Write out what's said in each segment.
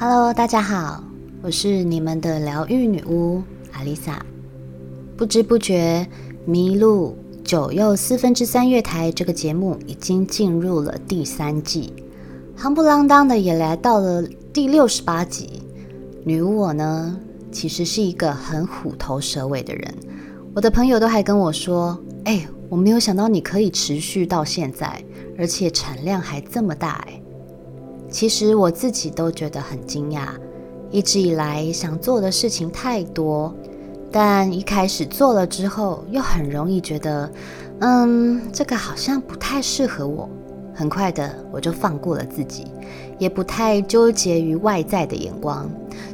Hello，大家好，我是你们的疗愈女巫阿丽萨。不知不觉，《麋鹿九又四分之三月台》这个节目已经进入了第三季，夯不啷当的也来到了第六十八集。女巫我呢，其实是一个很虎头蛇尾的人。我的朋友都还跟我说：“哎，我没有想到你可以持续到现在，而且产量还这么大。”哎。其实我自己都觉得很惊讶，一直以来想做的事情太多，但一开始做了之后，又很容易觉得，嗯，这个好像不太适合我。很快的，我就放过了自己，也不太纠结于外在的眼光，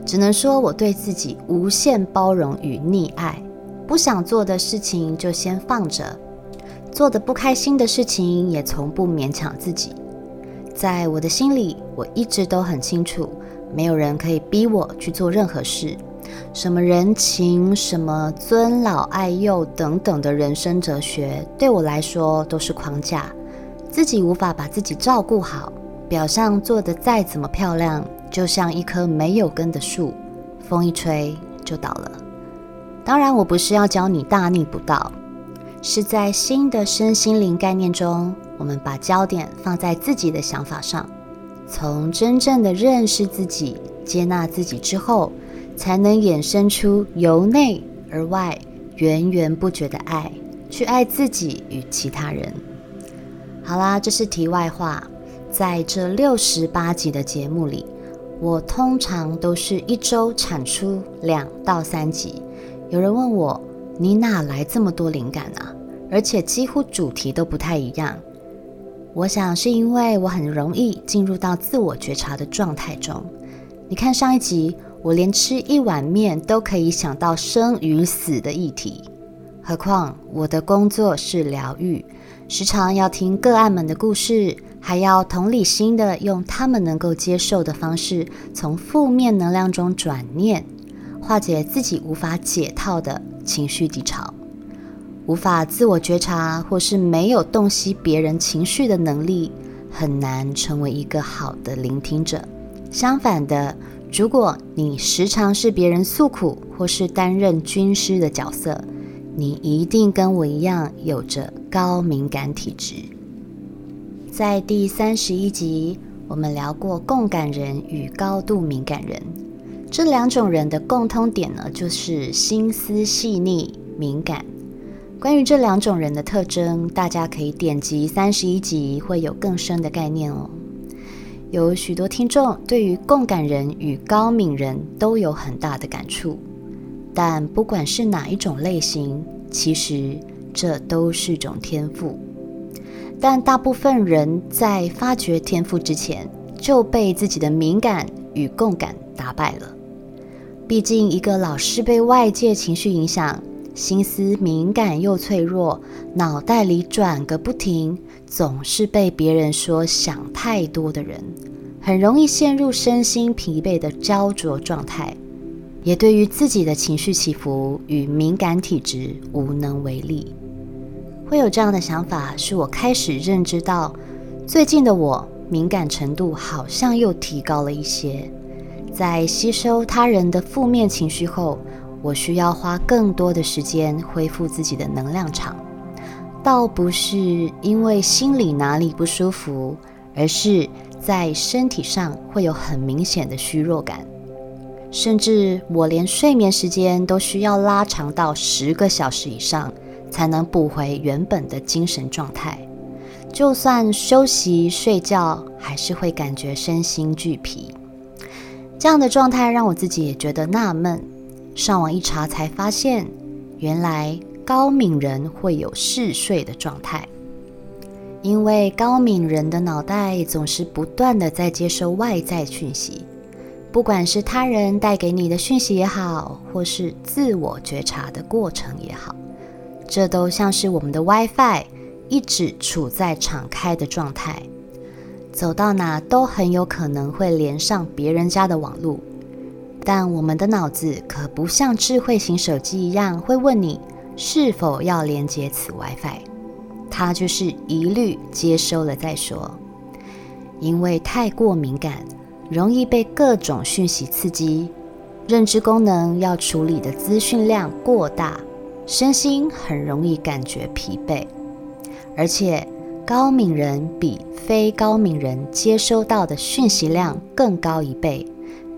只能说我对自己无限包容与溺爱。不想做的事情就先放着，做的不开心的事情也从不勉强自己。在我的心里，我一直都很清楚，没有人可以逼我去做任何事。什么人情、什么尊老爱幼等等的人生哲学，对我来说都是框架。自己无法把自己照顾好，表象做的再怎么漂亮，就像一棵没有根的树，风一吹就倒了。当然，我不是要教你大逆不道，是在新的身心灵概念中。我们把焦点放在自己的想法上，从真正的认识自己、接纳自己之后，才能衍生出由内而外源源不绝的爱，去爱自己与其他人。好啦，这是题外话。在这六十八集的节目里，我通常都是一周产出两到三集。有人问我，你哪来这么多灵感啊？而且几乎主题都不太一样。我想是因为我很容易进入到自我觉察的状态中。你看上一集，我连吃一碗面都可以想到生与死的议题，何况我的工作是疗愈，时常要听个案们的故事，还要同理心的用他们能够接受的方式，从负面能量中转念，化解自己无法解套的情绪低潮。无法自我觉察，或是没有洞悉别人情绪的能力，很难成为一个好的聆听者。相反的，如果你时常是别人诉苦，或是担任军师的角色，你一定跟我一样有着高敏感体质。在第三十一集，我们聊过共感人与高度敏感人这两种人的共通点呢，就是心思细腻、敏感。关于这两种人的特征，大家可以点击三十一集，会有更深的概念哦。有许多听众对于共感人与高敏人都有很大的感触，但不管是哪一种类型，其实这都是种天赋。但大部分人在发掘天赋之前，就被自己的敏感与共感打败了。毕竟，一个老是被外界情绪影响。心思敏感又脆弱，脑袋里转个不停，总是被别人说想太多的人，很容易陷入身心疲惫的焦灼状态，也对于自己的情绪起伏与敏感体质无能为力。会有这样的想法，是我开始认知到，最近的我敏感程度好像又提高了一些，在吸收他人的负面情绪后。我需要花更多的时间恢复自己的能量场，倒不是因为心里哪里不舒服，而是在身体上会有很明显的虚弱感，甚至我连睡眠时间都需要拉长到十个小时以上，才能补回原本的精神状态。就算休息睡觉，还是会感觉身心俱疲。这样的状态让我自己也觉得纳闷。上网一查，才发现原来高敏人会有嗜睡的状态，因为高敏人的脑袋总是不断的在接收外在讯息，不管是他人带给你的讯息也好，或是自我觉察的过程也好，这都像是我们的 WiFi 一直处在敞开的状态，走到哪都很有可能会连上别人家的网络。但我们的脑子可不像智慧型手机一样，会问你是否要连接此 WiFi，它就是一律接收了再说。因为太过敏感，容易被各种讯息刺激，认知功能要处理的资讯量过大，身心很容易感觉疲惫。而且高敏人比非高敏人接收到的讯息量更高一倍，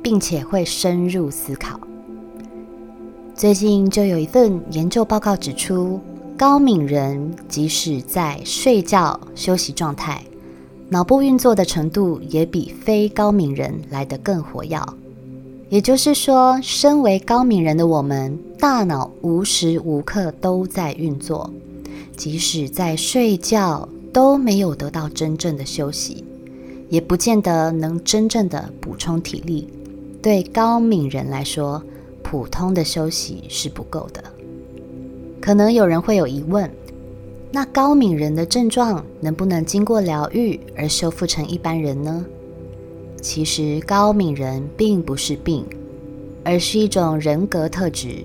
并且会深入思考。最近就有一份研究报告指出，高敏人即使在睡觉休息状态。脑部运作的程度也比非高敏人来得更活跃，也就是说，身为高敏人的我们，大脑无时无刻都在运作，即使在睡觉都没有得到真正的休息，也不见得能真正的补充体力。对高敏人来说，普通的休息是不够的。可能有人会有疑问。那高敏人的症状能不能经过疗愈而修复成一般人呢？其实高敏人并不是病，而是一种人格特质。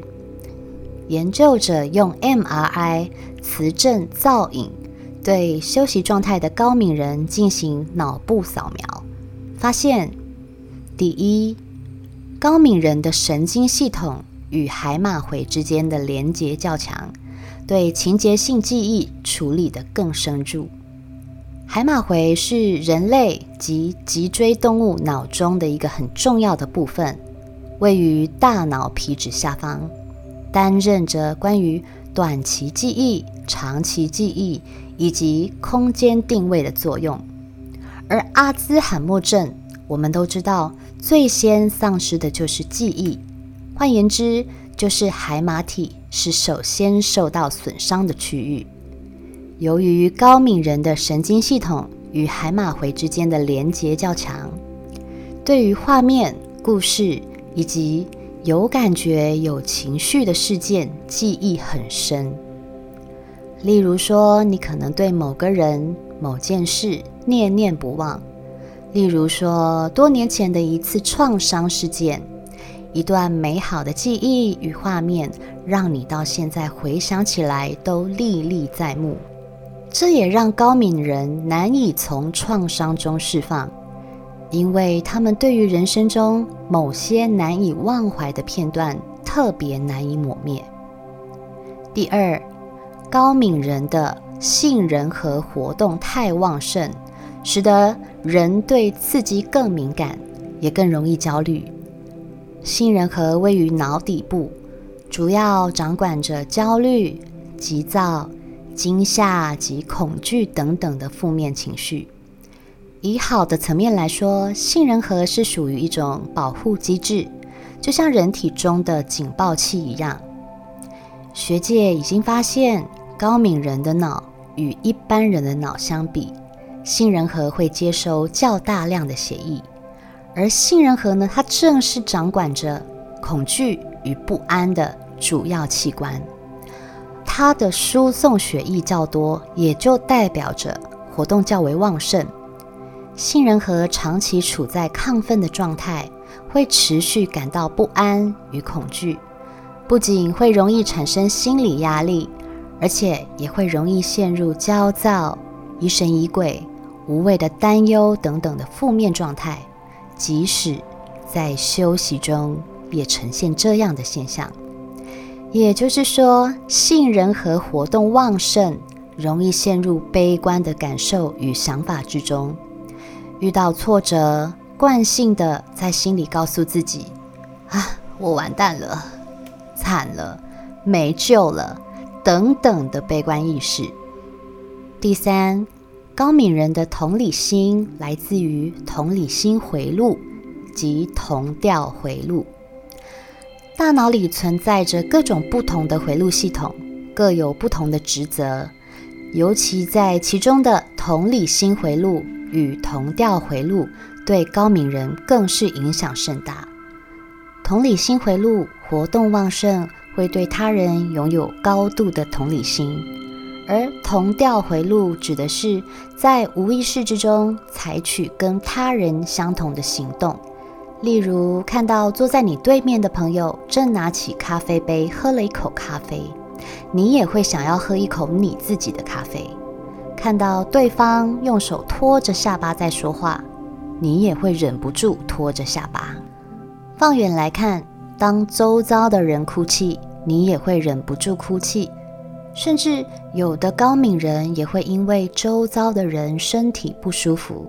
研究者用 MRI 磁振造影对休息状态的高敏人进行脑部扫描，发现：第一，高敏人的神经系统与海马回之间的连结较强。对情节性记忆处理得更深入。海马回是人类及脊椎动物脑中的一个很重要的部分，位于大脑皮质下方，担任着关于短期记忆、长期记忆以及空间定位的作用。而阿兹海默症，我们都知道，最先丧失的就是记忆，换言之，就是海马体。是首先受到损伤的区域。由于高敏人的神经系统与海马回之间的连结较强，对于画面、故事以及有感觉、有情绪的事件记忆很深。例如说，你可能对某个人、某件事念念不忘；例如说，多年前的一次创伤事件。一段美好的记忆与画面，让你到现在回想起来都历历在目。这也让高敏人难以从创伤中释放，因为他们对于人生中某些难以忘怀的片段特别难以抹灭。第二，高敏人的杏仁核活动太旺盛，使得人对刺激更敏感，也更容易焦虑。杏仁核位于脑底部，主要掌管着焦虑、急躁、惊吓及恐惧等等的负面情绪。以好的层面来说，杏仁核是属于一种保护机制，就像人体中的警报器一样。学界已经发现，高敏人的脑与一般人的脑相比，杏仁核会接收较大量的血液。而杏仁核呢，它正是掌管着恐惧与不安的主要器官，它的输送血液较多，也就代表着活动较为旺盛。杏仁核长期处在亢奋的状态，会持续感到不安与恐惧，不仅会容易产生心理压力，而且也会容易陷入焦躁、疑神疑鬼、无谓的担忧等等的负面状态。即使在休息中，也呈现这样的现象。也就是说，杏仁核活动旺盛，容易陷入悲观的感受与想法之中。遇到挫折，惯性的在心里告诉自己：“啊，我完蛋了，惨了，没救了。”等等的悲观意识。第三。高敏人的同理心来自于同理心回路及同调回路。大脑里存在着各种不同的回路系统，各有不同的职责。尤其在其中的同理心回路与同调回路，对高敏人更是影响甚大。同理心回路活动旺盛，会对他人拥有高度的同理心。而同调回路指的是在无意识之中采取跟他人相同的行动，例如看到坐在你对面的朋友正拿起咖啡杯喝了一口咖啡，你也会想要喝一口你自己的咖啡；看到对方用手托着下巴在说话，你也会忍不住托着下巴。放远来看，当周遭的人哭泣，你也会忍不住哭泣。甚至有的高敏人也会因为周遭的人身体不舒服，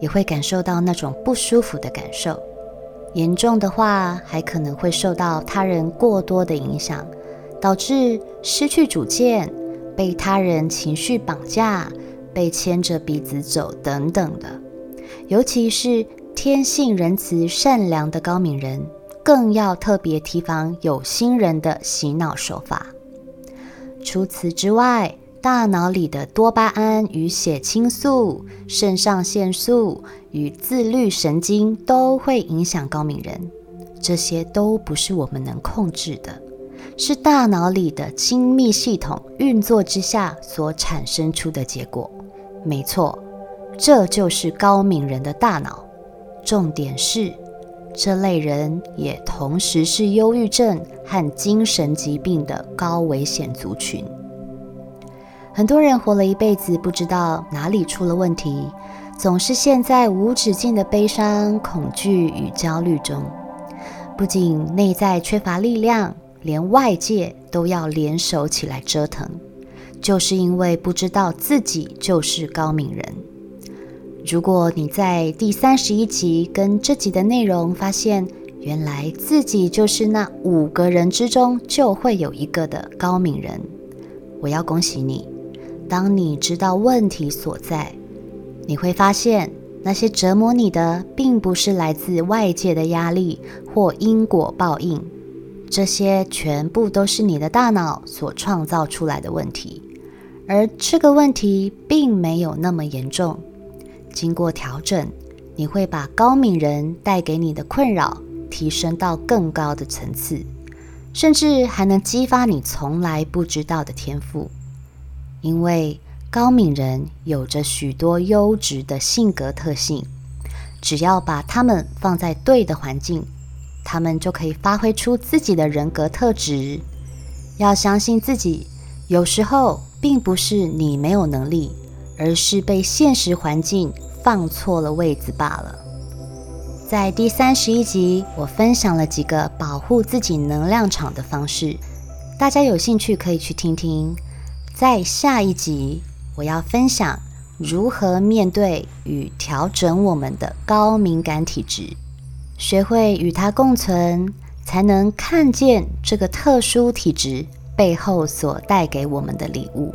也会感受到那种不舒服的感受。严重的话，还可能会受到他人过多的影响，导致失去主见，被他人情绪绑架，被牵着鼻子走等等的。尤其是天性仁慈善良的高敏人，更要特别提防有心人的洗脑手法。除此之外，大脑里的多巴胺与血清素、肾上腺素与自律神经都会影响高敏人。这些都不是我们能控制的，是大脑里的精密系统运作之下所产生出的结果。没错，这就是高敏人的大脑。重点是。这类人也同时是忧郁症和精神疾病的高危险族群。很多人活了一辈子，不知道哪里出了问题，总是陷在无止境的悲伤、恐惧与焦虑中。不仅内在缺乏力量，连外界都要联手起来折腾，就是因为不知道自己就是高敏人。如果你在第三十一集跟这集的内容发现，原来自己就是那五个人之中就会有一个的高敏人，我要恭喜你。当你知道问题所在，你会发现那些折磨你的，并不是来自外界的压力或因果报应，这些全部都是你的大脑所创造出来的问题，而这个问题并没有那么严重。经过调整，你会把高敏人带给你的困扰提升到更高的层次，甚至还能激发你从来不知道的天赋。因为高敏人有着许多优质的性格特性，只要把他们放在对的环境，他们就可以发挥出自己的人格特质。要相信自己，有时候并不是你没有能力，而是被现实环境。放错了位子罢了。在第三十一集，我分享了几个保护自己能量场的方式，大家有兴趣可以去听听。在下一集，我要分享如何面对与调整我们的高敏感体质，学会与它共存，才能看见这个特殊体质背后所带给我们的礼物。